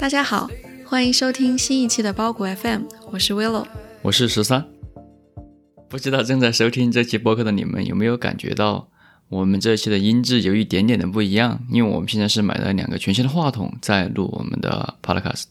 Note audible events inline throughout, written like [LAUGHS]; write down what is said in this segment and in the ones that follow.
大家好，欢迎收听新一期的包谷 FM，我是 Willow，我是十三。不知道正在收听这期播客的你们有没有感觉到我们这期的音质有一点点的不一样？因为我们现在是买了两个全新的话筒在录我们的 Podcast。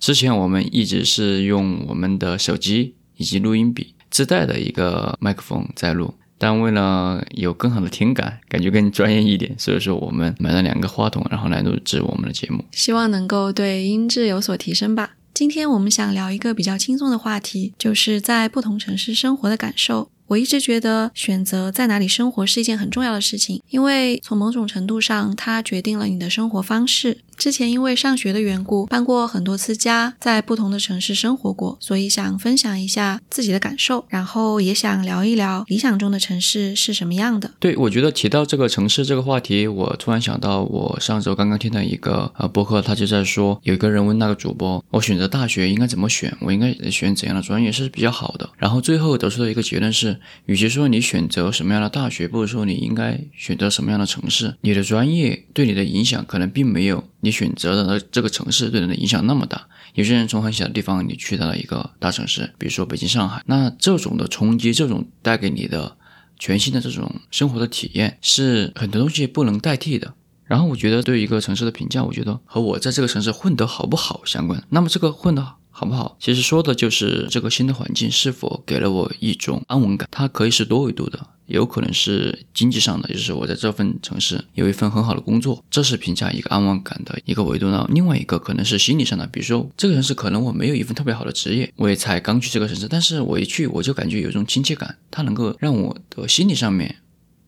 之前我们一直是用我们的手机以及录音笔自带的一个麦克风在录。但为了有更好的听感，感觉更专业一点，所以说我们买了两个话筒，然后来录制我们的节目，希望能够对音质有所提升吧。今天我们想聊一个比较轻松的话题，就是在不同城市生活的感受。我一直觉得选择在哪里生活是一件很重要的事情，因为从某种程度上，它决定了你的生活方式。之前因为上学的缘故，搬过很多次家，在不同的城市生活过，所以想分享一下自己的感受，然后也想聊一聊理想中的城市是什么样的。对，我觉得提到这个城市这个话题，我突然想到，我上周刚刚听到一个呃博客，他就在说，有一个人问那个主播，我选择大学应该怎么选，我应该选怎样的专业是比较好的，然后最后得出的一个结论是，与其说你选择什么样的大学，不如说你应该选择什么样的城市，你的专业对你的影响可能并没有。你选择的这个城市对人的影响那么大，有些人从很小的地方你去到了一个大城市，比如说北京、上海，那这种的冲击，这种带给你的全新的这种生活的体验，是很多东西不能代替的。然后我觉得对一个城市的评价，我觉得和我在这个城市混得好不好相关。那么这个混得。好不好？其实说的就是这个新的环境是否给了我一种安稳感。它可以是多维度的，有可能是经济上的，就是我在这份城市有一份很好的工作，这是评价一个安稳感的一个维度呢。另外一个可能是心理上的，比如说这个城市可能我没有一份特别好的职业，我也才刚去这个城市，但是我一去我就感觉有一种亲切感，它能够让我的心理上面，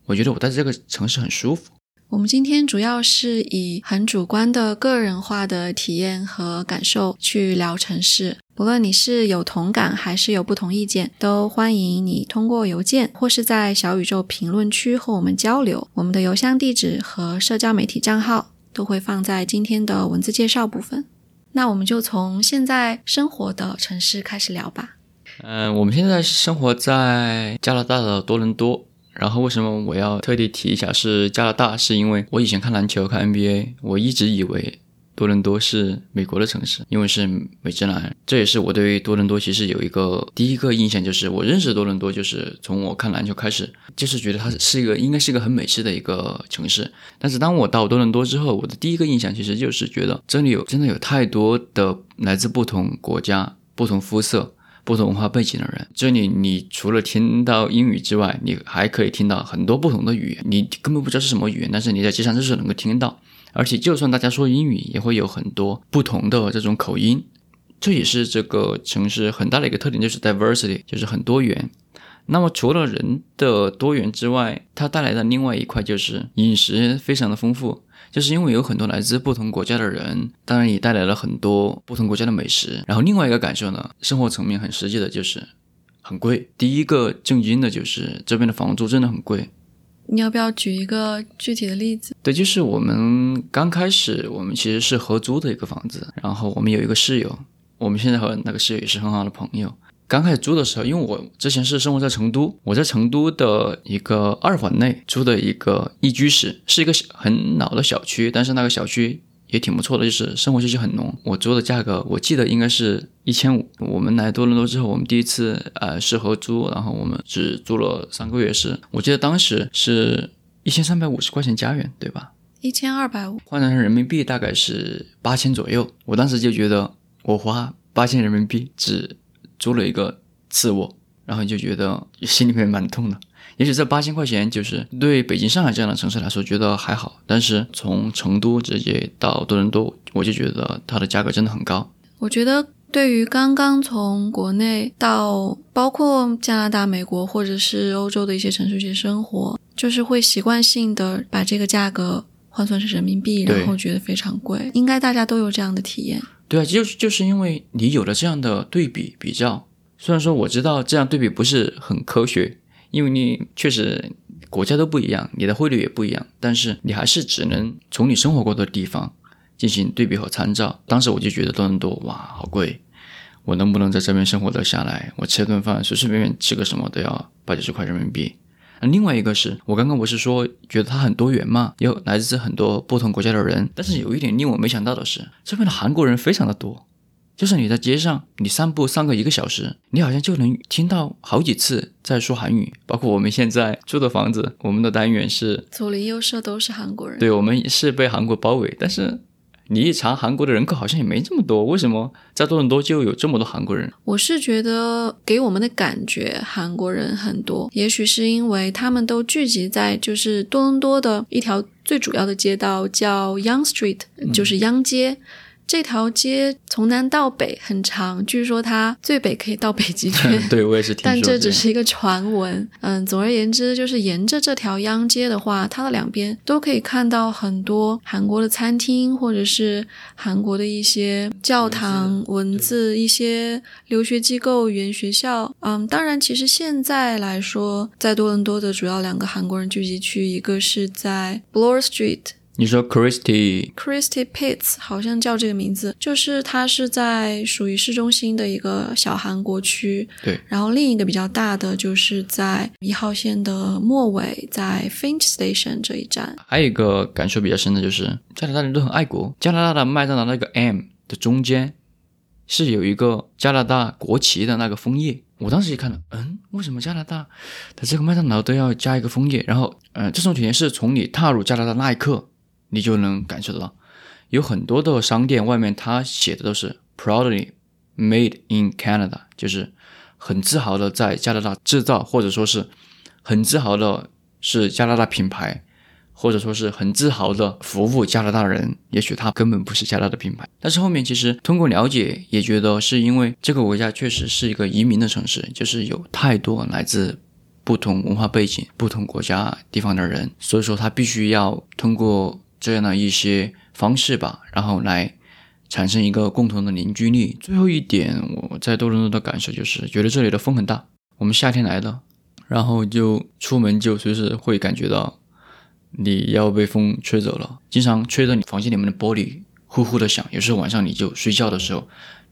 我觉得我在这个城市很舒服。我们今天主要是以很主观的个人化的体验和感受去聊城市。不论你是有同感还是有不同意见，都欢迎你通过邮件或是在小宇宙评论区和我们交流。我们的邮箱地址和社交媒体账号都会放在今天的文字介绍部分。那我们就从现在生活的城市开始聊吧。嗯，我们现在生活在加拿大的多伦多。然后为什么我要特地提一下是加拿大？是因为我以前看篮球看 NBA，我一直以为多伦多是美国的城市，因为是美职篮。这也是我对多伦多其实有一个第一个印象，就是我认识多伦多就是从我看篮球开始，就是觉得它是一个应该是一个很美式的一个城市。但是当我到多伦多之后，我的第一个印象其实就是觉得这里有真的有太多的来自不同国家、不同肤色。不同文化背景的人，这里你除了听到英语之外，你还可以听到很多不同的语言，你根本不知道是什么语言，但是你在街上就是能够听到。而且就算大家说英语，也会有很多不同的这种口音。这也是这个城市很大的一个特点，就是 diversity，就是很多元。那么除了人的多元之外，它带来的另外一块就是饮食非常的丰富。就是因为有很多来自不同国家的人，当然也带来了很多不同国家的美食。然后另外一个感受呢，生活层面很实际的就是很贵。第一个震惊的就是这边的房租真的很贵。你要不要举一个具体的例子？对，就是我们刚开始，我们其实是合租的一个房子，然后我们有一个室友，我们现在和那个室友也是很好的朋友。刚开始租的时候，因为我之前是生活在成都，我在成都的一个二环内租的一个一居室，是一个很老的小区，但是那个小区也挺不错的，就是生活气息很浓。我租的价格我记得应该是一千五。我们来多伦多之后，我们第一次呃是合租，然后我们只租了三个月，是我记得当时是一千三百五十块钱加元，对吧？一千二百五，换算成人民币大概是八千左右。我当时就觉得我花八千人民币只。租了一个次卧，然后你就觉得心里面蛮痛的。也许这八千块钱就是对北京、上海这样的城市来说觉得还好，但是从成都直接到多伦多，我就觉得它的价格真的很高。我觉得对于刚刚从国内到包括加拿大、美国或者是欧洲的一些城市去生活，就是会习惯性的把这个价格换算成人民币，然后觉得非常贵。应该大家都有这样的体验。对啊，就是就是因为你有了这样的对比比较，虽然说我知道这样对比不是很科学，因为你确实国家都不一样，你的汇率也不一样，但是你还是只能从你生活过的地方进行对比和参照。当时我就觉得多伦多哇，好贵，我能不能在这边生活得下来？我吃顿饭随随便便吃个什么都要八九十块人民币，另外一个是我刚刚不是说觉得它很多元嘛，有来自很多不同国家的人，但是有一点令我没想到的是，这边的韩国人非常的多。就是你在街上，你散步散个一个小时，你好像就能听到好几次在说韩语。包括我们现在住的房子，我们的单元是左邻右舍都是韩国人。对，我们是被韩国包围。但是你一查，韩国的人口好像也没这么多。为什么在多伦多就有这么多韩国人？我是觉得给我们的感觉，韩国人很多。也许是因为他们都聚集在就是多伦多的一条最主要的街道，叫 Young Street，就是央街。这条街从南到北很长，据说它最北可以到北极圈。[LAUGHS] 对我也是听说。但这只是一个传闻。嗯，总而言之，就是沿着这条央街的话，它的两边都可以看到很多韩国的餐厅，或者是韩国的一些教堂、文字、一些留学机构、语言学校。嗯，当然，其实现在来说，在多伦多的主要两个韩国人聚集区，一个是在 Bloor Street。你说 Christy Christy Pitts 好像叫这个名字，就是它是在属于市中心的一个小韩国区。对，然后另一个比较大的就是在一号线的末尾，在 Finch Station 这一站。还有一个感受比较深的就是加拿大人都很爱国。加拿大的麦当劳那个 M 的中间是有一个加拿大国旗的那个枫叶。我当时一看了，嗯，为什么加拿大的这个麦当劳都要加一个枫叶？然后，呃，这种体验是从你踏入加拿大那一刻。你就能感受得到，有很多的商店外面，它写的都是 “proudly made in Canada”，就是很自豪的在加拿大制造，或者说是很自豪的是加拿大品牌，或者说是很自豪的服务加拿大人。也许它根本不是加拿大的品牌，但是后面其实通过了解，也觉得是因为这个国家确实是一个移民的城市，就是有太多来自不同文化背景、不同国家地方的人，所以说他必须要通过。这样的一些方式吧，然后来产生一个共同的凝聚力。最后一点，我在多伦多的感受就是，觉得这里的风很大。我们夏天来的，然后就出门就随时会感觉到你要被风吹走了，经常吹着你房间里面的玻璃呼呼的响。有时候晚上你就睡觉的时候，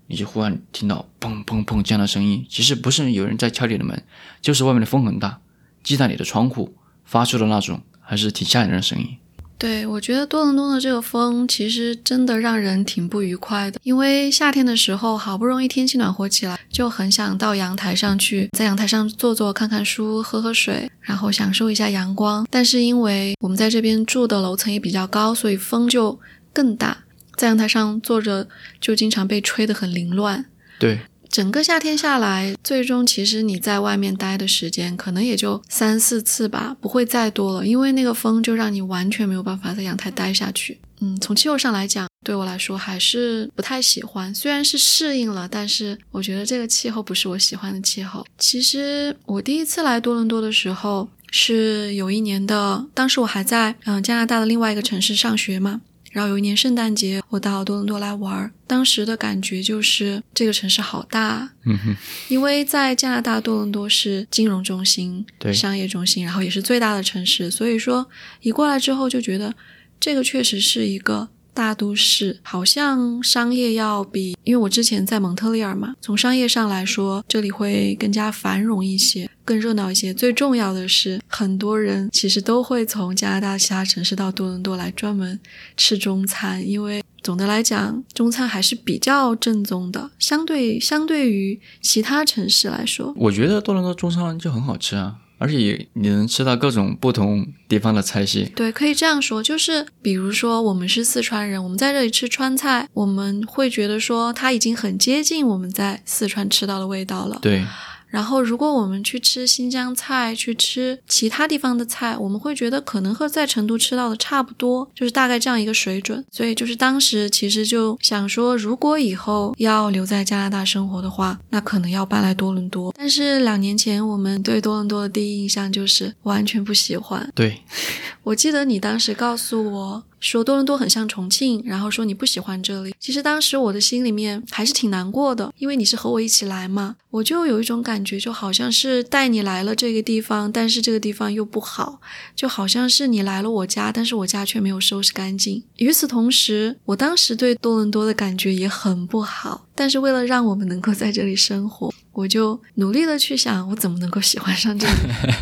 你就忽然听到砰砰砰这样的声音。其实不是有人在敲你的门，就是外面的风很大，击打你的窗户发出的那种，还是挺吓人的声音。对，我觉得多伦多的这个风其实真的让人挺不愉快的。因为夏天的时候，好不容易天气暖和起来，就很想到阳台上去，在阳台上坐坐、看看书、喝喝水，然后享受一下阳光。但是因为我们在这边住的楼层也比较高，所以风就更大，在阳台上坐着就经常被吹得很凌乱。对。整个夏天下来，最终其实你在外面待的时间可能也就三四次吧，不会再多了，因为那个风就让你完全没有办法在阳台待下去。嗯，从气候上来讲，对我来说还是不太喜欢。虽然是适应了，但是我觉得这个气候不是我喜欢的气候。其实我第一次来多伦多的时候是有一年的，当时我还在嗯加拿大的另外一个城市上学嘛。然后有一年圣诞节，我到多伦多来玩，当时的感觉就是这个城市好大，嗯哼，因为在加拿大多伦多是金融中心、对商业中心，然后也是最大的城市，所以说一过来之后就觉得这个确实是一个。大都市好像商业要比，因为我之前在蒙特利尔嘛，从商业上来说，这里会更加繁荣一些，更热闹一些。最重要的是，很多人其实都会从加拿大其他城市到多伦多来专门吃中餐，因为总的来讲，中餐还是比较正宗的，相对相对于其他城市来说，我觉得多伦多中餐就很好吃啊。而且你能吃到各种不同地方的菜系。对，可以这样说，就是比如说我们是四川人，我们在这里吃川菜，我们会觉得说它已经很接近我们在四川吃到的味道了。对。然后，如果我们去吃新疆菜，去吃其他地方的菜，我们会觉得可能和在成都吃到的差不多，就是大概这样一个水准。所以，就是当时其实就想说，如果以后要留在加拿大生活的话，那可能要搬来多伦多。但是两年前，我们对多伦多的第一印象就是完全不喜欢。对，[LAUGHS] 我记得你当时告诉我。说多伦多很像重庆，然后说你不喜欢这里。其实当时我的心里面还是挺难过的，因为你是和我一起来嘛，我就有一种感觉，就好像是带你来了这个地方，但是这个地方又不好，就好像是你来了我家，但是我家却没有收拾干净。与此同时，我当时对多伦多的感觉也很不好，但是为了让我们能够在这里生活，我就努力的去想，我怎么能够喜欢上这里。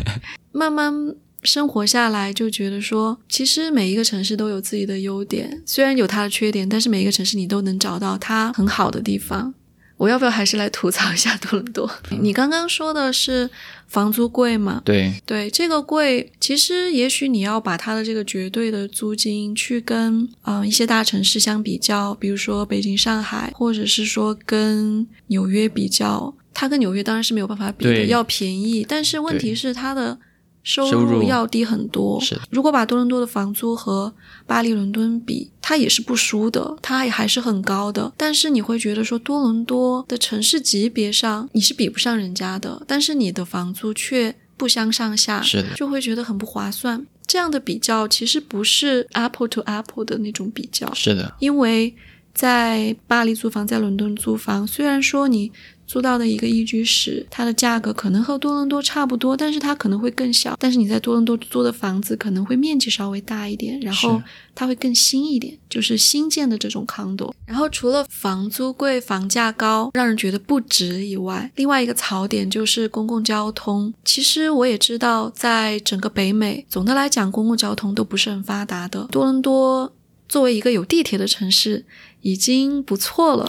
[LAUGHS] 慢慢生活下来，就觉得说，其实每一个城市都有自己的优点，虽然有它的缺点，但是每一个城市你都能找到它很好的地方。我要不要还是来吐槽一下多伦多？[LAUGHS] 你刚刚说的是房租贵吗？对对，这个贵，其实也许你要把它的这个绝对的租金去跟嗯、呃一些大城市相比较，比如说北京、上海，或者是说跟纽约比较，它跟纽约当然是没有办法比的，要便宜，但是问题是它的收收入入要低很多。如果把多伦多的房租和巴黎、伦敦比，它也是不输的，它也还是很高的。但是你会觉得说，多伦多的城市级别上你是比不上人家的，但是你的房租却不相上下，是的就会觉得很不划算。这样的比较其实不是 apple to apple 的那种比较，是的，因为在巴黎租房，在伦敦租房，虽然说你租到的一个一居室，它的价格可能和多伦多差不多，但是它可能会更小。但是你在多伦多租的房子可能会面积稍微大一点，然后它会更新一点，就是新建的这种 condo。然后除了房租贵、房价高，让人觉得不值以外，另外一个槽点就是公共交通。其实我也知道，在整个北美，总的来讲，公共交通都不是很发达的。多伦多作为一个有地铁的城市，已经不错了。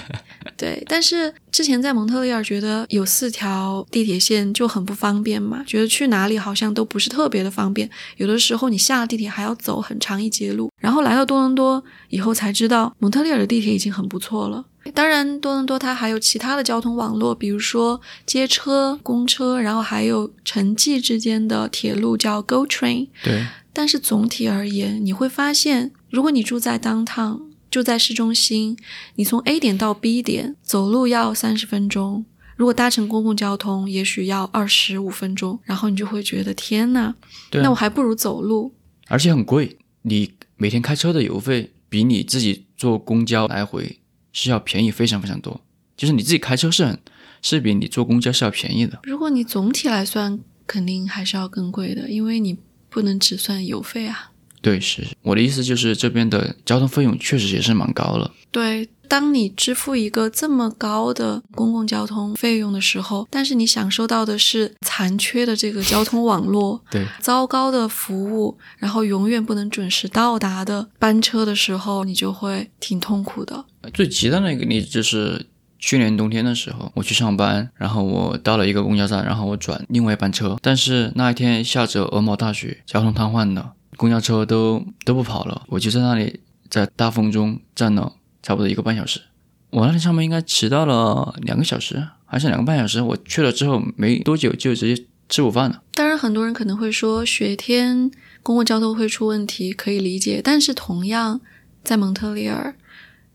[LAUGHS] 对，但是之前在蒙特利尔觉得有四条地铁线就很不方便嘛，觉得去哪里好像都不是特别的方便，有的时候你下了地铁还要走很长一截路。然后来到多伦多以后才知道，蒙特利尔的地铁已经很不错了。当然，多伦多它还有其他的交通网络，比如说街车、公车，然后还有城际之间的铁路叫 GO Train。对但是总体而言，你会发现，如果你住在 downtown，住在市中心，你从 A 点到 B 点走路要三十分钟，如果搭乘公共交通，也许要二十五分钟，然后你就会觉得天呐，啊那我还不如走路。而且很贵，你每天开车的油费比你自己坐公交来回是要便宜非常非常多。就是你自己开车是很是比你坐公交是要便宜的。如果你总体来算，肯定还是要更贵的，因为你不能只算油费啊。对，是我的意思就是这边的交通费用确实也是蛮高了。对，当你支付一个这么高的公共交通费用的时候，但是你享受到的是残缺的这个交通网络，[LAUGHS] 对，糟糕的服务，然后永远不能准时到达的班车的时候，你就会挺痛苦的。最极端的一个例子就是去年冬天的时候，我去上班，然后我到了一个公交站，然后我转另外一班车，但是那一天下着鹅毛大雪，交通瘫痪了，公交车都都不跑了，我就在那里在大风中站了差不多一个半小时。我那天上班应该迟到了两个小时，还是两个半小时。我去了之后没多久就直接吃午饭了。当然，很多人可能会说雪天公共交通会出问题，可以理解。但是同样在蒙特利尔，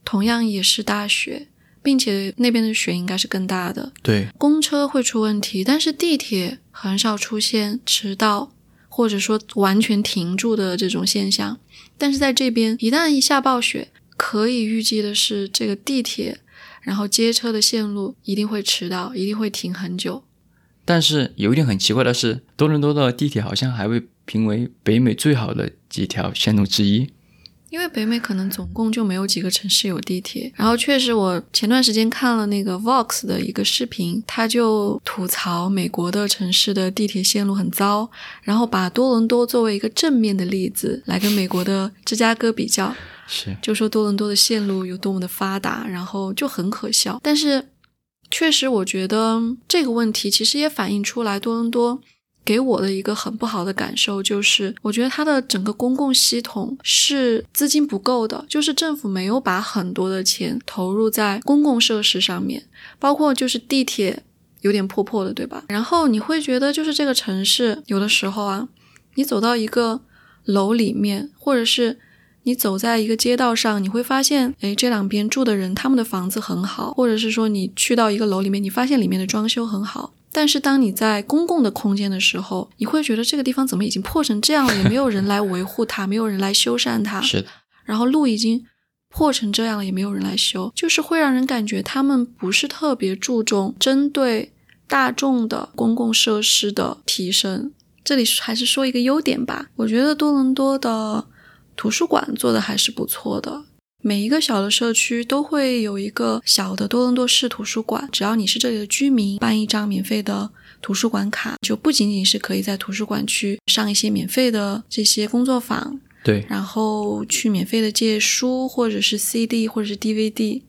同样也是大雪，并且那边的雪应该是更大的。对，公车会出问题，但是地铁很少出现迟到或者说完全停住的这种现象。但是在这边，一旦一下暴雪，可以预计的是，这个地铁，然后接车的线路一定会迟到，一定会停很久。但是有一点很奇怪的是，多伦多的地铁好像还被评为北美最好的几条线路之一。因为北美可能总共就没有几个城市有地铁，然后确实我前段时间看了那个 Vox 的一个视频，他就吐槽美国的城市的地铁线路很糟，然后把多伦多作为一个正面的例子来跟美国的芝加哥比较，是，就说多伦多的线路有多么的发达，然后就很可笑。但是确实，我觉得这个问题其实也反映出来多伦多。给我的一个很不好的感受就是，我觉得它的整个公共系统是资金不够的，就是政府没有把很多的钱投入在公共设施上面，包括就是地铁有点破破的，对吧？然后你会觉得，就是这个城市有的时候啊，你走到一个楼里面，或者是你走在一个街道上，你会发现，诶，这两边住的人他们的房子很好，或者是说你去到一个楼里面，你发现里面的装修很好。但是当你在公共的空间的时候，你会觉得这个地方怎么已经破成这样了，也没有人来维护它，没有人来修缮它。[LAUGHS] 是的，然后路已经破成这样了，也没有人来修，就是会让人感觉他们不是特别注重针对大众的公共设施的提升。这里还是说一个优点吧，我觉得多伦多的图书馆做的还是不错的。每一个小的社区都会有一个小的多伦多市图书馆，只要你是这里的居民，办一张免费的图书馆卡，就不仅仅是可以在图书馆去上一些免费的这些工作坊，对，然后去免费的借书，或者是 CD，或者是 DVD，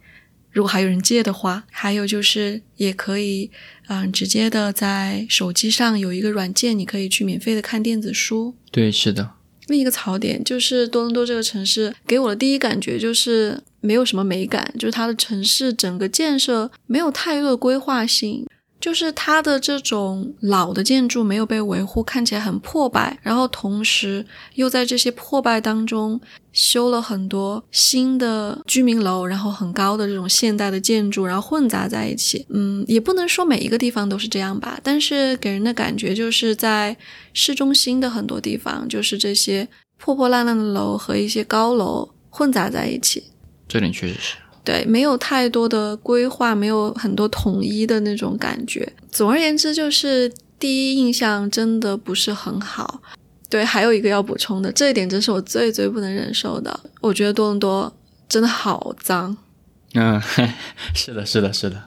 如果还有人借的话，还有就是也可以，嗯，直接的在手机上有一个软件，你可以去免费的看电子书。对，是的。另一个槽点就是多伦多这个城市给我的第一感觉就是没有什么美感，就是它的城市整个建设没有太多的规划性。就是它的这种老的建筑没有被维护，看起来很破败，然后同时又在这些破败当中修了很多新的居民楼，然后很高的这种现代的建筑，然后混杂在一起。嗯，也不能说每一个地方都是这样吧，但是给人的感觉就是在市中心的很多地方，就是这些破破烂烂的楼和一些高楼混杂在一起。这点确实是。对，没有太多的规划，没有很多统一的那种感觉。总而言之，就是第一印象真的不是很好。对，还有一个要补充的，这一点真是我最最不能忍受的。我觉得多伦多真的好脏。嗯，[LAUGHS] 是的，是的，是的。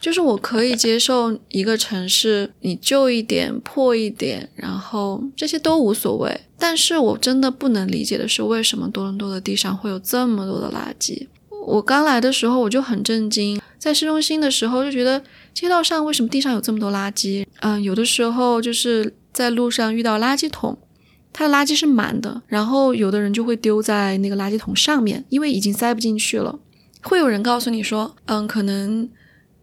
就是我可以接受一个城市你旧一点、破一点，然后这些都无所谓。但是我真的不能理解的是，为什么多伦多的地上会有这么多的垃圾？我刚来的时候我就很震惊，在市中心的时候就觉得街道上为什么地上有这么多垃圾？嗯，有的时候就是在路上遇到垃圾桶，它的垃圾是满的，然后有的人就会丢在那个垃圾桶上面，因为已经塞不进去了。会有人告诉你说，嗯，可能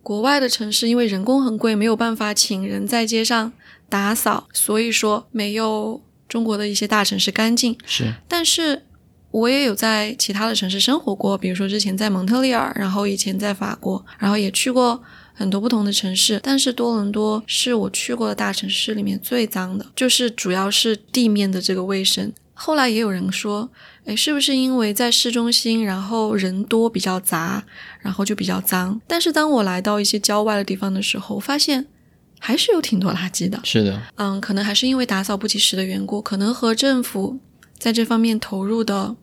国外的城市因为人工很贵，没有办法请人在街上打扫，所以说没有中国的一些大城市干净。是，但是。我也有在其他的城市生活过，比如说之前在蒙特利尔，然后以前在法国，然后也去过很多不同的城市。但是多伦多是我去过的大城市里面最脏的，就是主要是地面的这个卫生。后来也有人说，诶，是不是因为在市中心，然后人多比较杂，然后就比较脏？但是当我来到一些郊外的地方的时候，发现还是有挺多垃圾的。是的，嗯，可能还是因为打扫不及时的缘故，可能和政府。在这方面投入的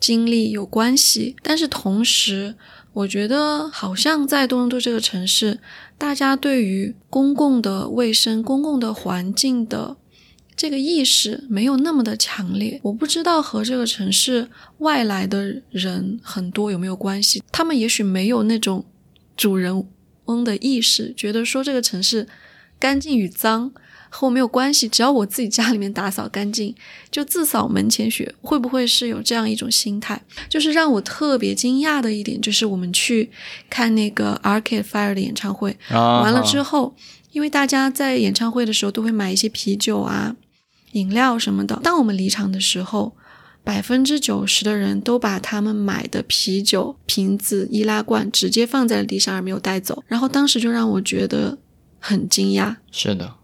精力有关系，但是同时，我觉得好像在多伦多这个城市，大家对于公共的卫生、公共的环境的这个意识没有那么的强烈。我不知道和这个城市外来的人很多有没有关系，他们也许没有那种主人翁的意识，觉得说这个城市干净与脏。和我没有关系，只要我自己家里面打扫干净，[LAUGHS] 就自扫门前雪。会不会是有这样一种心态？就是让我特别惊讶的一点，就是我们去看那个 Arcade Fire 的演唱会，完了之后，因为大家在演唱会的时候都会买一些啤酒啊、饮料什么的。当我们离场的时候，百分之九十的人都把他们买的啤酒瓶子、易拉罐直接放在了地上而没有带走。然后当时就让我觉得很惊讶。是的。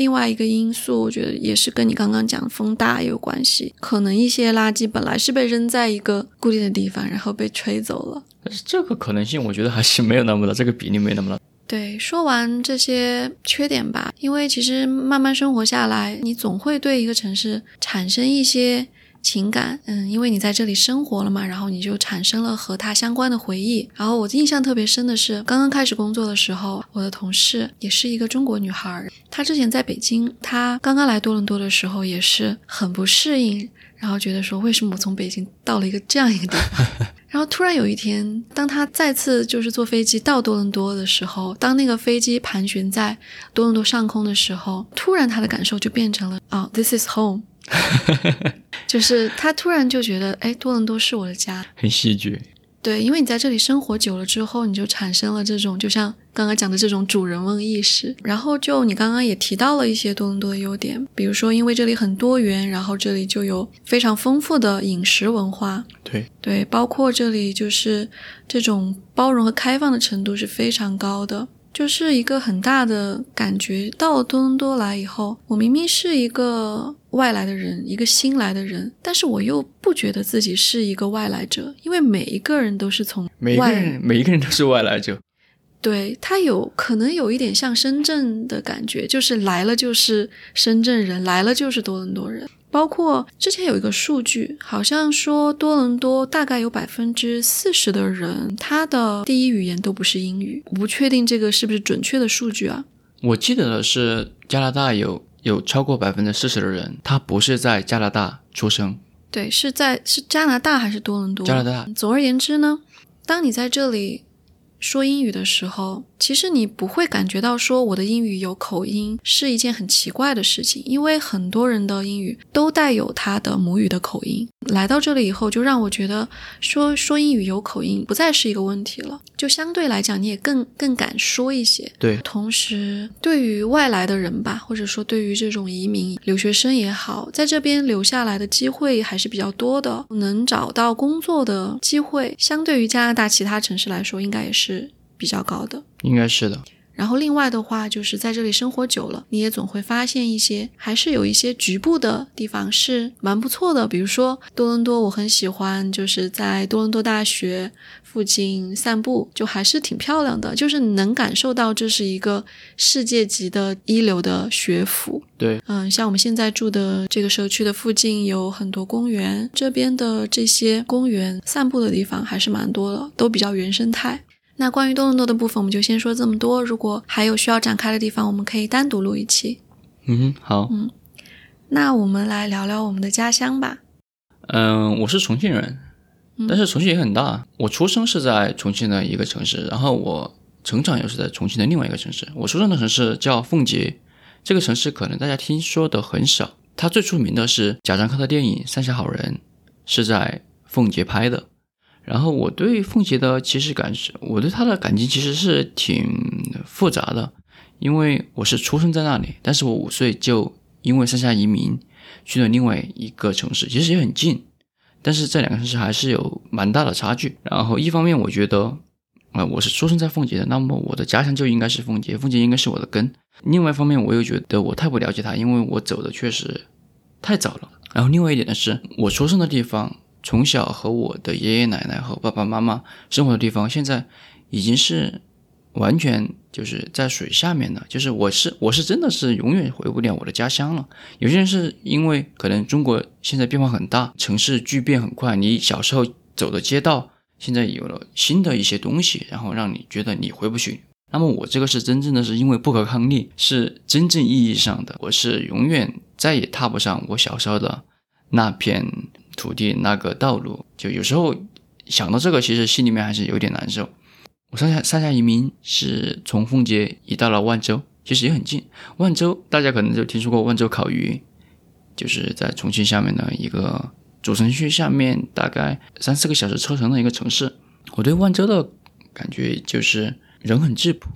另外一个因素，我觉得也是跟你刚刚讲风大有关系。可能一些垃圾本来是被扔在一个固定的地方，然后被吹走了。但是这个可能性，我觉得还是没有那么大，这个比例没那么大。对，说完这些缺点吧，因为其实慢慢生活下来，你总会对一个城市产生一些。情感，嗯，因为你在这里生活了嘛，然后你就产生了和他相关的回忆。然后我印象特别深的是，刚刚开始工作的时候，我的同事也是一个中国女孩，她之前在北京，她刚刚来多伦多的时候也是很不适应，然后觉得说为什么我从北京到了一个这样一个地方？[LAUGHS] 然后突然有一天，当她再次就是坐飞机到多伦多的时候，当那个飞机盘旋在多伦多上空的时候，突然她的感受就变成了啊，This is home。[LAUGHS] 就是他突然就觉得，哎，多伦多是我的家，很戏剧。对，因为你在这里生活久了之后，你就产生了这种，就像刚刚讲的这种主人翁意识。然后就你刚刚也提到了一些多伦多的优点，比如说因为这里很多元，然后这里就有非常丰富的饮食文化。对对，包括这里就是这种包容和开放的程度是非常高的。就是一个很大的感觉。到了多伦多来以后，我明明是一个外来的人，一个新来的人，但是我又不觉得自己是一个外来者，因为每一个人都是从每一个人 [LAUGHS] 每一个人都是外来者。对他有可能有一点像深圳的感觉，就是来了就是深圳人，来了就是多伦多人。包括之前有一个数据，好像说多伦多大概有百分之四十的人，他的第一语言都不是英语。不确定这个是不是准确的数据啊？我记得的是加拿大有有超过百分之四十的人，他不是在加拿大出生。对，是在是加拿大还是多伦多？加拿大。总而言之呢，当你在这里说英语的时候，其实你不会感觉到说我的英语有口音是一件很奇怪的事情，因为很多人的英语都带有他的母语的口音。来到这里以后，就让我觉得说说英语有口音不再是一个问题了，就相对来讲你也更更敢说一些。对，同时对于外来的人吧，或者说对于这种移民留学生也好，在这边留下来的机会还是比较多的，能找到工作的机会，相对于加拿大其他城市来说，应该也是比较高的。应该是的。然后另外的话，就是在这里生活久了，你也总会发现一些，还是有一些局部的地方是蛮不错的。比如说多伦多，我很喜欢，就是在多伦多大学附近散步，就还是挺漂亮的，就是能感受到这是一个世界级的一流的学府。对，嗯，像我们现在住的这个社区的附近有很多公园，这边的这些公园散步的地方还是蛮多的，都比较原生态。那关于多伦多的部分，我们就先说这么多。如果还有需要展开的地方，我们可以单独录一期。嗯，好。嗯，那我们来聊聊我们的家乡吧。嗯，我是重庆人，但是重庆也很大。我出生是在重庆的一个城市，然后我成长又是在重庆的另外一个城市。我出生的城市叫奉节，这个城市可能大家听说的很少。它最出名的是贾樟柯的电影《三峡好人》，是在奉节拍的。然后我对凤姐的其实感是，我对她的感情其实是挺复杂的，因为我是出生在那里，但是我五岁就因为三峡移民去了另外一个城市，其实也很近，但是这两个城市还是有蛮大的差距。然后一方面我觉得，啊，我是出生在凤姐的，那么我的家乡就应该是凤姐，凤姐应该是我的根。另外一方面我又觉得我太不了解他，因为我走的确实太早了。然后另外一点呢，是我出生的地方。从小和我的爷爷奶奶和爸爸妈妈生活的地方，现在已经是完全就是在水下面了。就是我是我是真的是永远回不了我的家乡了。有些人是因为可能中国现在变化很大，城市巨变很快，你小时候走的街道现在有了新的一些东西，然后让你觉得你回不去。那么我这个是真正的是因为不可抗力，是真正意义上的，我是永远再也踏不上我小时候的那片。土地那个道路，就有时候想到这个，其实心里面还是有点难受。我三峡三峡移民是从奉节移到了万州，其实也很近。万州大家可能就听说过万州烤鱼，就是在重庆下面的一个主城区下面大概三四个小时车程的一个城市。我对万州的感觉就是人很质朴，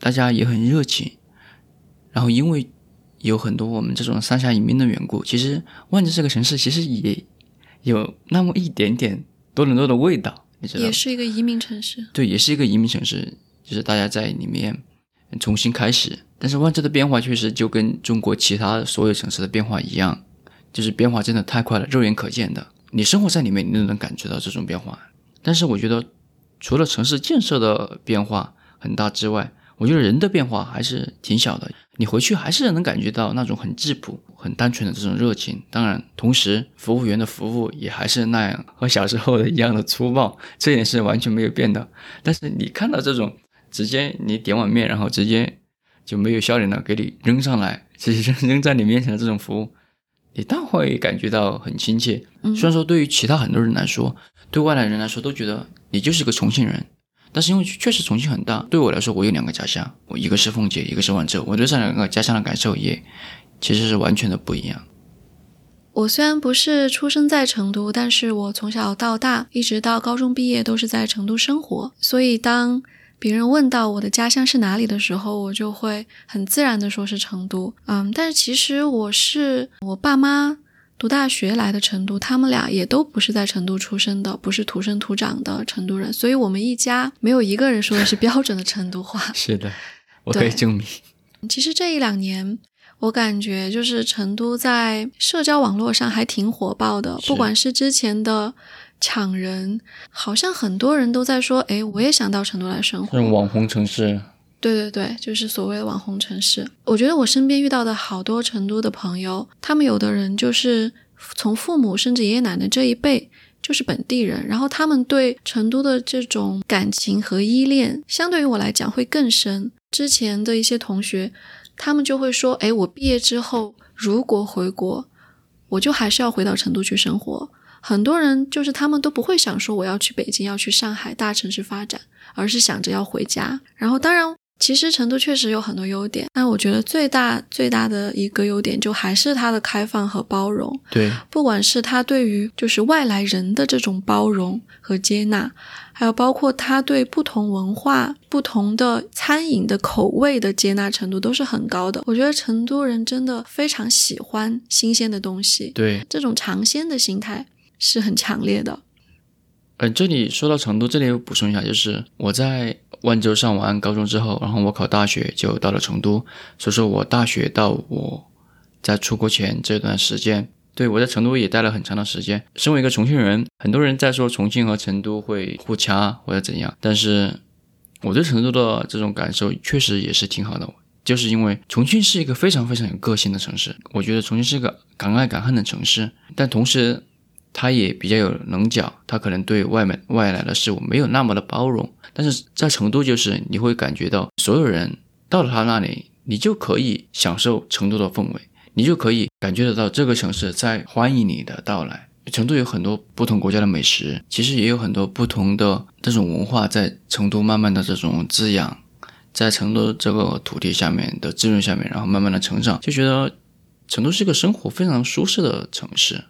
大家也很热情，然后因为有很多我们这种三峡移民的缘故，其实万州这个城市其实也。有那么一点点多伦多的味道，你知道？也是一个移民城市。对，也是一个移民城市，就是大家在里面重新开始。但是万州的变化确实就跟中国其他所有城市的变化一样，就是变化真的太快了，肉眼可见的。你生活在里面，你都能感觉到这种变化。但是我觉得，除了城市建设的变化很大之外，我觉得人的变化还是挺小的。你回去还是能感觉到那种很质朴、很单纯的这种热情。当然，同时服务员的服务也还是那样，和小时候的一样的粗暴，这点是完全没有变的。但是你看到这种直接你点碗面，然后直接就没有笑脸的给你扔上来，[LAUGHS] 直接扔扔在你面前的这种服务，你倒会感觉到很亲切。虽然说对于其他很多人来说，对外来人来说都觉得你就是个重庆人。但是因为确实重庆很大，对我来说，我有两个家乡，我一个是奉节，一个是万州，我对这两个家乡的感受也其实是完全的不一样。我虽然不是出生在成都，但是我从小到大，一直到高中毕业都是在成都生活，所以当别人问到我的家乡是哪里的时候，我就会很自然的说是成都。嗯，但是其实我是我爸妈。读大学来的成都，他们俩也都不是在成都出生的，不是土生土长的成都人，所以我们一家没有一个人说的是标准的成都话。[LAUGHS] 是的，[LAUGHS] 我可以证明。其实这一两年，我感觉就是成都在社交网络上还挺火爆的，不管是之前的抢人，好像很多人都在说，哎，我也想到成都来生活。网红城市。对对对，就是所谓的网红城市。我觉得我身边遇到的好多成都的朋友，他们有的人就是从父母甚至爷爷奶奶这一辈就是本地人，然后他们对成都的这种感情和依恋，相对于我来讲会更深。之前的一些同学，他们就会说：“哎，我毕业之后如果回国，我就还是要回到成都去生活。”很多人就是他们都不会想说我要去北京、要去上海大城市发展，而是想着要回家。然后，当然。其实成都确实有很多优点，但我觉得最大最大的一个优点就还是它的开放和包容。对，不管是它对于就是外来人的这种包容和接纳，还有包括它对不同文化、不同的餐饮的口味的接纳程度都是很高的。我觉得成都人真的非常喜欢新鲜的东西，对，这种尝鲜的心态是很强烈的。嗯，这里说到成都，这里补充一下，就是我在万州上完高中之后，然后我考大学就到了成都，所以说我大学到我在出国前这段时间，对我在成都也待了很长的时间。身为一个重庆人，很多人在说重庆和成都会互掐或者怎样，但是我对成都的这种感受确实也是挺好的，就是因为重庆是一个非常非常有个性的城市，我觉得重庆是一个敢爱敢恨的城市，但同时。他也比较有棱角，他可能对外面外来的事物没有那么的包容。但是在成都，就是你会感觉到所有人到了他那里，你就可以享受成都的氛围，你就可以感觉得到这个城市在欢迎你的到来。成都有很多不同国家的美食，其实也有很多不同的这种文化在成都慢慢的这种滋养，在成都这个土地下面的滋润下面，然后慢慢的成长，就觉得成都是一个生活非常舒适的城市。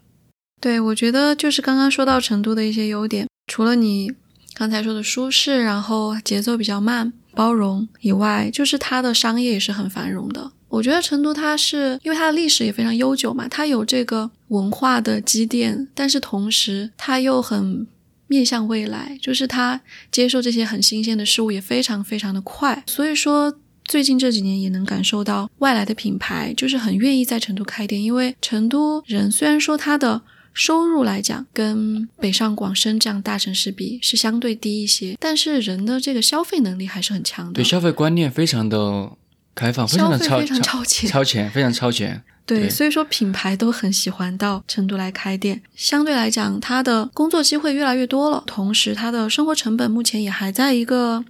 对，我觉得就是刚刚说到成都的一些优点，除了你刚才说的舒适，然后节奏比较慢、包容以外，就是它的商业也是很繁荣的。我觉得成都它是因为它的历史也非常悠久嘛，它有这个文化的积淀，但是同时它又很面向未来，就是它接受这些很新鲜的事物也非常非常的快。所以说，最近这几年也能感受到外来的品牌就是很愿意在成都开店，因为成都人虽然说他的。收入来讲，跟北上广深这样大城市比是相对低一些，但是人的这个消费能力还是很强的。对，消费观念非常的开放，非常的超超前，超前，非常超前。对，所以说品牌都很喜欢到成都来开店。相对来讲，他的工作机会越来越多了，同时他的生活成本目前也还在一个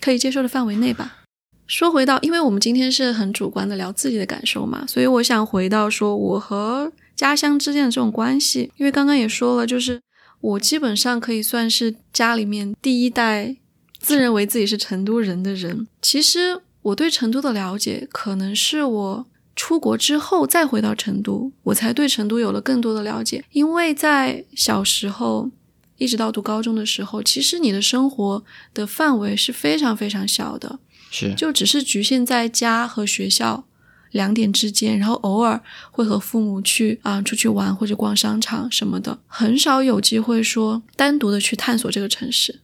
可以接受的范围内吧。说回到，因为我们今天是很主观的聊自己的感受嘛，所以我想回到说我和。家乡之间的这种关系，因为刚刚也说了，就是我基本上可以算是家里面第一代自认为自己是成都人的人。其实我对成都的了解，可能是我出国之后再回到成都，我才对成都有了更多的了解。因为在小时候一直到读高中的时候，其实你的生活的范围是非常非常小的，是就只是局限在家和学校。两点之间，然后偶尔会和父母去啊出去玩或者逛商场什么的，很少有机会说单独的去探索这个城市。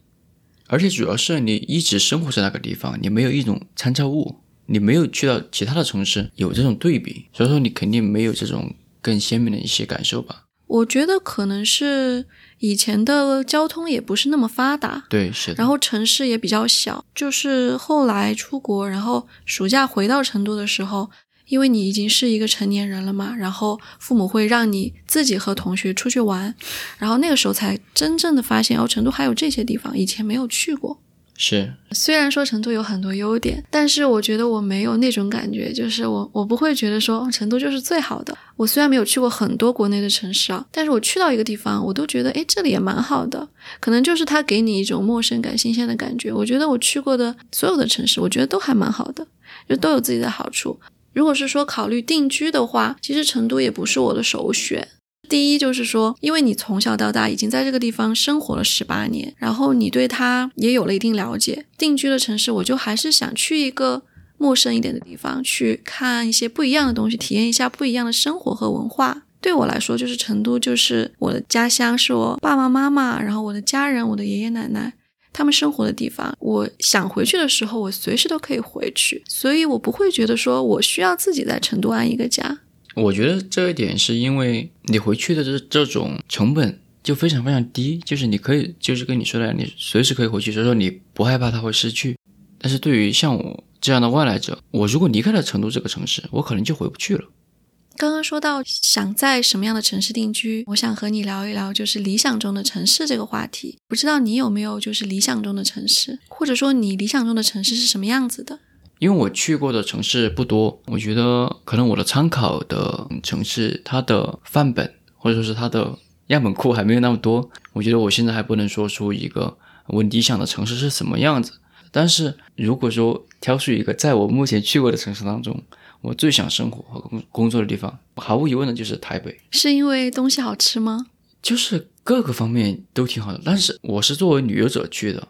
而且主要是你一直生活在那个地方，你没有一种参照物，你没有去到其他的城市有这种对比，所以说你肯定没有这种更鲜明的一些感受吧。我觉得可能是以前的交通也不是那么发达，对，是。然后城市也比较小，就是后来出国，然后暑假回到成都的时候。因为你已经是一个成年人了嘛，然后父母会让你自己和同学出去玩，然后那个时候才真正的发现哦，成都还有这些地方，以前没有去过。是，虽然说成都有很多优点，但是我觉得我没有那种感觉，就是我我不会觉得说成都就是最好的。我虽然没有去过很多国内的城市啊，但是我去到一个地方，我都觉得诶，这里也蛮好的。可能就是它给你一种陌生感、新鲜的感觉。我觉得我去过的所有的城市，我觉得都还蛮好的，就都有自己的好处。如果是说考虑定居的话，其实成都也不是我的首选。第一就是说，因为你从小到大已经在这个地方生活了十八年，然后你对它也有了一定了解。定居的城市，我就还是想去一个陌生一点的地方，去看一些不一样的东西，体验一下不一样的生活和文化。对我来说，就是成都就是我的家乡，是我爸爸妈妈，然后我的家人，我的爷爷奶奶。他们生活的地方，我想回去的时候，我随时都可以回去，所以我不会觉得说我需要自己在成都安一个家。我觉得这一点是因为你回去的这这种成本就非常非常低，就是你可以就是跟你说的，你随时可以回去，所以说你不害怕它会失去。但是对于像我这样的外来者，我如果离开了成都这个城市，我可能就回不去了。刚刚说到想在什么样的城市定居，我想和你聊一聊，就是理想中的城市这个话题。不知道你有没有就是理想中的城市，或者说你理想中的城市是什么样子的？因为我去过的城市不多，我觉得可能我的参考的城市它的范本或者说是它的样本库还没有那么多，我觉得我现在还不能说出一个我理想的城市是什么样子。但是如果说挑出一个在我目前去过的城市当中，我最想生活和工工作的地方，毫无疑问的就是台北。是因为东西好吃吗？就是各个方面都挺好的，但是我是作为旅游者去的，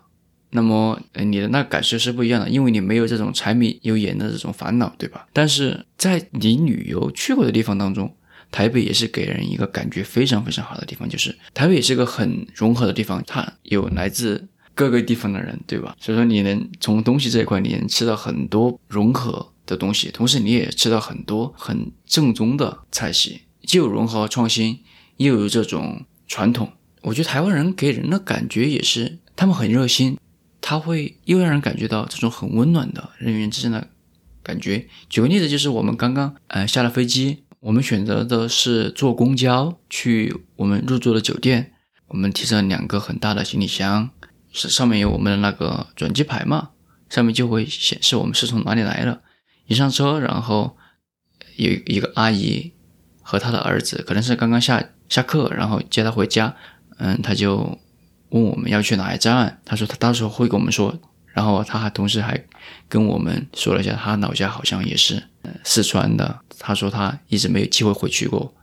那么呃你的那感受是不一样的，因为你没有这种柴米油盐的这种烦恼，对吧？但是在你旅游去过的地方当中，台北也是给人一个感觉非常非常好的地方，就是台北也是个很融合的地方，它有来自各个地方的人，对吧？所以说你能从东西这一块，你能吃到很多融合的东西，同时你也吃到很多很正宗的菜系，既有融合创新，又有这种传统。我觉得台湾人给人的感觉也是，他们很热心，他会又让人感觉到这种很温暖的人与人之间的感觉。举个例子，就是我们刚刚呃下了飞机，我们选择的是坐公交去我们入住的酒店，我们提着两个很大的行李箱，是上面有我们的那个转机牌嘛，上面就会显示我们是从哪里来的。一上车，然后有一个阿姨和她的儿子，可能是刚刚下下课，然后接他回家。嗯，他就问我们要去哪一站，他说他到时候会跟我们说。然后他还同时还跟我们说了一下，他老家好像也是四川的。他说他一直没有机会回去过。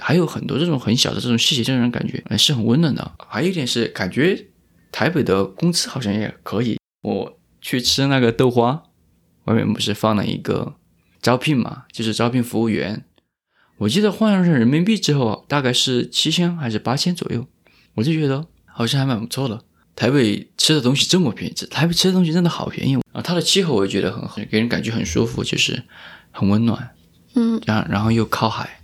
还有很多这种很小的这种细节，让人感觉是很温暖的。还有一点是感觉台北的工资好像也可以。我去吃那个豆花，外面不是放了一个招聘嘛，就是招聘服务员。我记得换算成人民币之后，大概是七千还是八千左右，我就觉得好像还蛮不错的。台北吃的东西这么便宜，台北吃的东西真的好便宜啊！它的气候我也觉得很好，给人感觉很舒服，就是很温暖，嗯，然然后又靠海。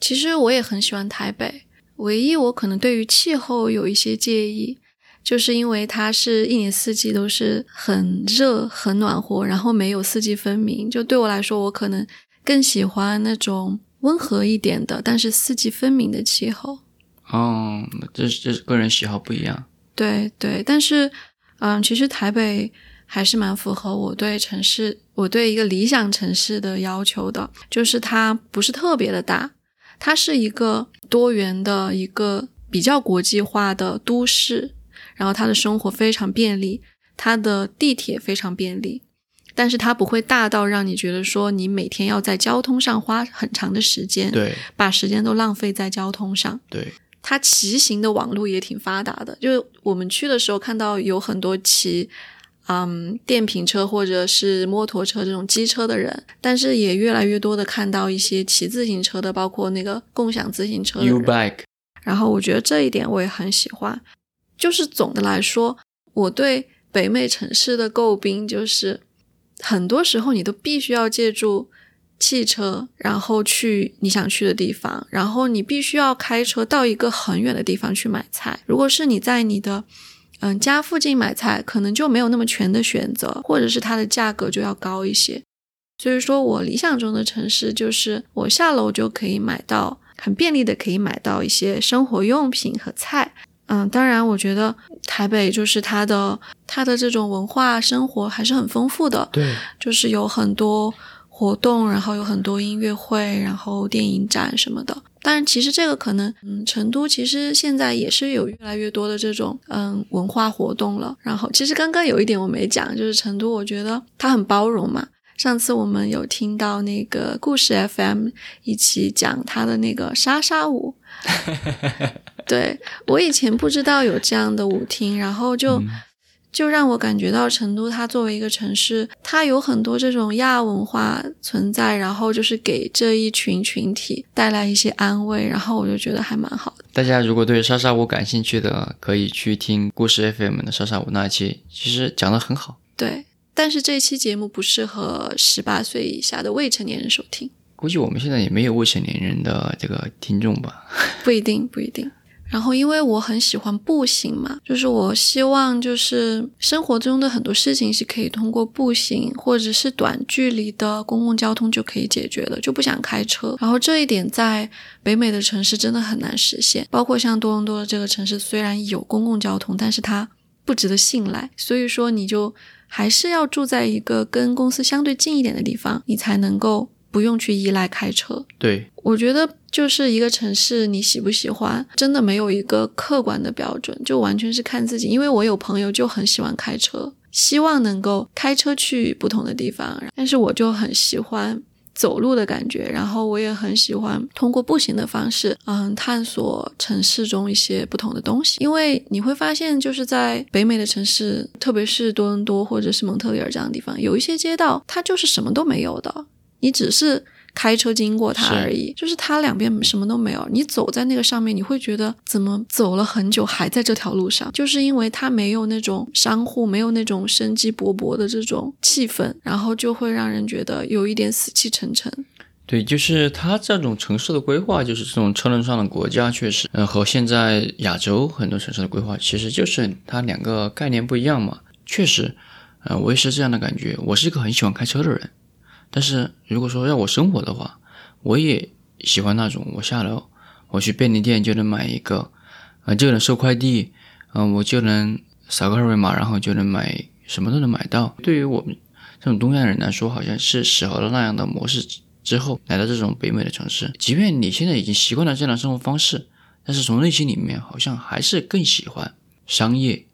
其实我也很喜欢台北，唯一我可能对于气候有一些介意，就是因为它是一年四季都是很热、很暖和，然后没有四季分明。就对我来说，我可能更喜欢那种温和一点的，但是四季分明的气候。哦，这这是个人喜好不一样。对对，但是，嗯，其实台北还是蛮符合我对城市，我对一个理想城市的要求的，就是它不是特别的大，它是一个多元的一个比较国际化的都市，然后它的生活非常便利，它的地铁非常便利，但是它不会大到让你觉得说你每天要在交通上花很长的时间，对把时间都浪费在交通上。对，它骑行的网络也挺发达的，就是我们去的时候看到有很多骑，嗯，电瓶车或者是摩托车这种机车的人，但是也越来越多的看到一些骑自行车的，包括那个共享自行车的 U 人。bike 然后我觉得这一点我也很喜欢。就是总的来说，我对北美城市的诟病就是，很多时候你都必须要借助汽车，然后去你想去的地方，然后你必须要开车到一个很远的地方去买菜。如果是你在你的嗯家附近买菜，可能就没有那么全的选择，或者是它的价格就要高一些。所以说我理想中的城市就是我下楼就可以买到很便利的可以买到一些生活用品和菜。嗯，当然，我觉得台北就是它的它的这种文化生活还是很丰富的，对，就是有很多活动，然后有很多音乐会，然后电影展什么的。当然，其实这个可能，嗯，成都其实现在也是有越来越多的这种嗯文化活动了。然后，其实刚刚有一点我没讲，就是成都，我觉得它很包容嘛。上次我们有听到那个故事 FM 一起讲他的那个莎莎舞，[LAUGHS] 对我以前不知道有这样的舞厅，然后就、嗯就让我感觉到成都它作为一个城市，它有很多这种亚文化存在，然后就是给这一群群体带来一些安慰，然后我就觉得还蛮好的。大家如果对莎莎舞感兴趣的，可以去听故事 FM 的莎莎舞那一期，其实讲的很好。对，但是这期节目不适合十八岁以下的未成年人收听，估计我们现在也没有未成年人的这个听众吧？不一定，不一定。然后，因为我很喜欢步行嘛，就是我希望就是生活中的很多事情是可以通过步行或者是短距离的公共交通就可以解决的，就不想开车。然后这一点在北美的城市真的很难实现，包括像多伦多的这个城市，虽然有公共交通，但是它不值得信赖，所以说你就还是要住在一个跟公司相对近一点的地方，你才能够不用去依赖开车。对，我觉得就是一个城市你喜不喜欢，真的没有一个客观的标准，就完全是看自己。因为我有朋友就很喜欢开车，希望能够开车去不同的地方，但是我就很喜欢。走路的感觉，然后我也很喜欢通过步行的方式，嗯，探索城市中一些不同的东西。因为你会发现，就是在北美的城市，特别是多伦多或者是蒙特利尔这样的地方，有一些街道它就是什么都没有的，你只是。开车经过它而已，就是它两边什么都没有。你走在那个上面，你会觉得怎么走了很久还在这条路上，就是因为它没有那种商户，没有那种生机勃勃的这种气氛，然后就会让人觉得有一点死气沉沉。对，就是它这种城市的规划，就是这种车轮上的国家，确实，嗯，和现在亚洲很多城市的规划，其实就是它两个概念不一样嘛。确实，呃，我也是这样的感觉。我是一个很喜欢开车的人。但是如果说让我生活的话，我也喜欢那种我下楼，我去便利店就能买一个，啊就能收快递，嗯我就能扫个二维码，然后就能买什么都能买到。对于我们这种东亚人来说，好像是适合了那样的模式之后，来到这种北美的城市，即便你现在已经习惯了这样的生活方式，但是从内心里面好像还是更喜欢商业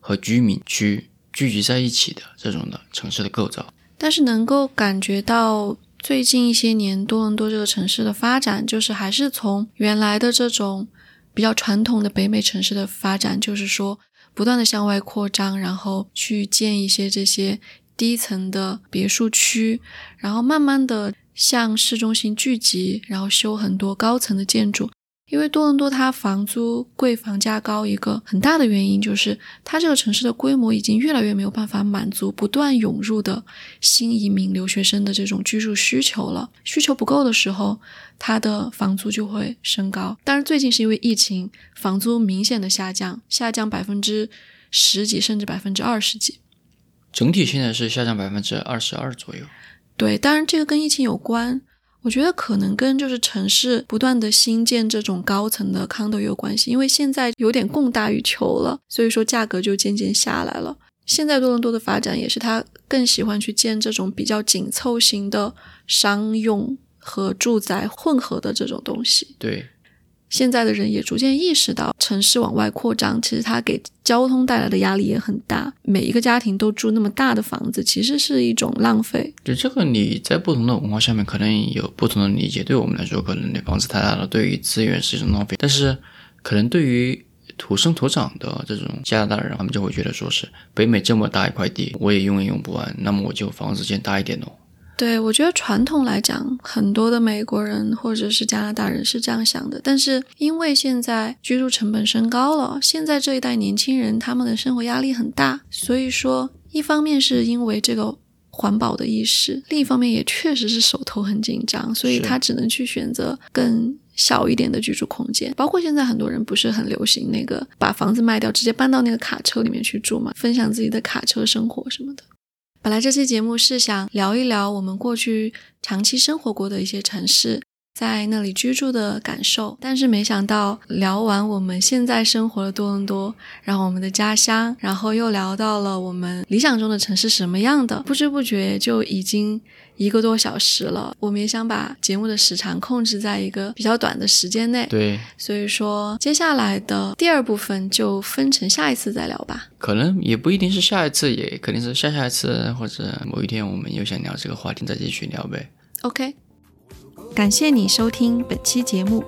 和居民区聚集在一起的这种的城市的构造。但是能够感觉到最近一些年多伦多这个城市的发展，就是还是从原来的这种比较传统的北美城市的发展，就是说不断的向外扩张，然后去建一些这些低层的别墅区，然后慢慢的向市中心聚集，然后修很多高层的建筑。因为多伦多它房租贵、房价高，一个很大的原因就是它这个城市的规模已经越来越没有办法满足不断涌入的新移民留学生的这种居住需求了。需求不够的时候，它的房租就会升高。但是最近是因为疫情，房租明显的下降，下降百分之十几，甚至百分之二十几。整体现在是下降百分之二十二左右。对，当然这个跟疫情有关。我觉得可能跟就是城市不断的新建这种高层的 condo 有关系，因为现在有点供大于求了，所以说价格就渐渐下来了。现在多伦多的发展也是他更喜欢去建这种比较紧凑型的商用和住宅混合的这种东西。对。现在的人也逐渐意识到，城市往外扩张，其实它给交通带来的压力也很大。每一个家庭都住那么大的房子，其实是一种浪费。就这个，你在不同的文化下面可能有不同的理解。对我们来说，可能那房子太大了，对于资源是一种浪费。但是，可能对于土生土长的这种加拿大人，他们就会觉得说是北美这么大一块地，我也用也用不完，那么我就房子建大一点哦。对，我觉得传统来讲，很多的美国人或者是加拿大人是这样想的。但是因为现在居住成本升高了，现在这一代年轻人他们的生活压力很大，所以说一方面是因为这个环保的意识，另一方面也确实是手头很紧张，所以他只能去选择更小一点的居住空间。包括现在很多人不是很流行那个把房子卖掉，直接搬到那个卡车里面去住嘛，分享自己的卡车生活什么的。本来这期节目是想聊一聊我们过去长期生活过的一些城市，在那里居住的感受，但是没想到聊完我们现在生活的多伦多，然后我们的家乡，然后又聊到了我们理想中的城市什么样的，不知不觉就已经。一个多小时了，我们也想把节目的时长控制在一个比较短的时间内。对，所以说接下来的第二部分就分成下一次再聊吧。可能也不一定是下一次，也肯定是下下一次，或者某一天我们又想聊这个话题，再继续聊呗。OK，感谢你收听本期节目，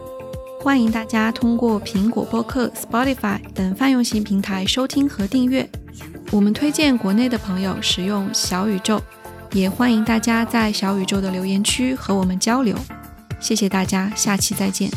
欢迎大家通过苹果播客、Spotify 等泛用型平台收听和订阅。我们推荐国内的朋友使用小宇宙。也欢迎大家在小宇宙的留言区和我们交流，谢谢大家，下期再见。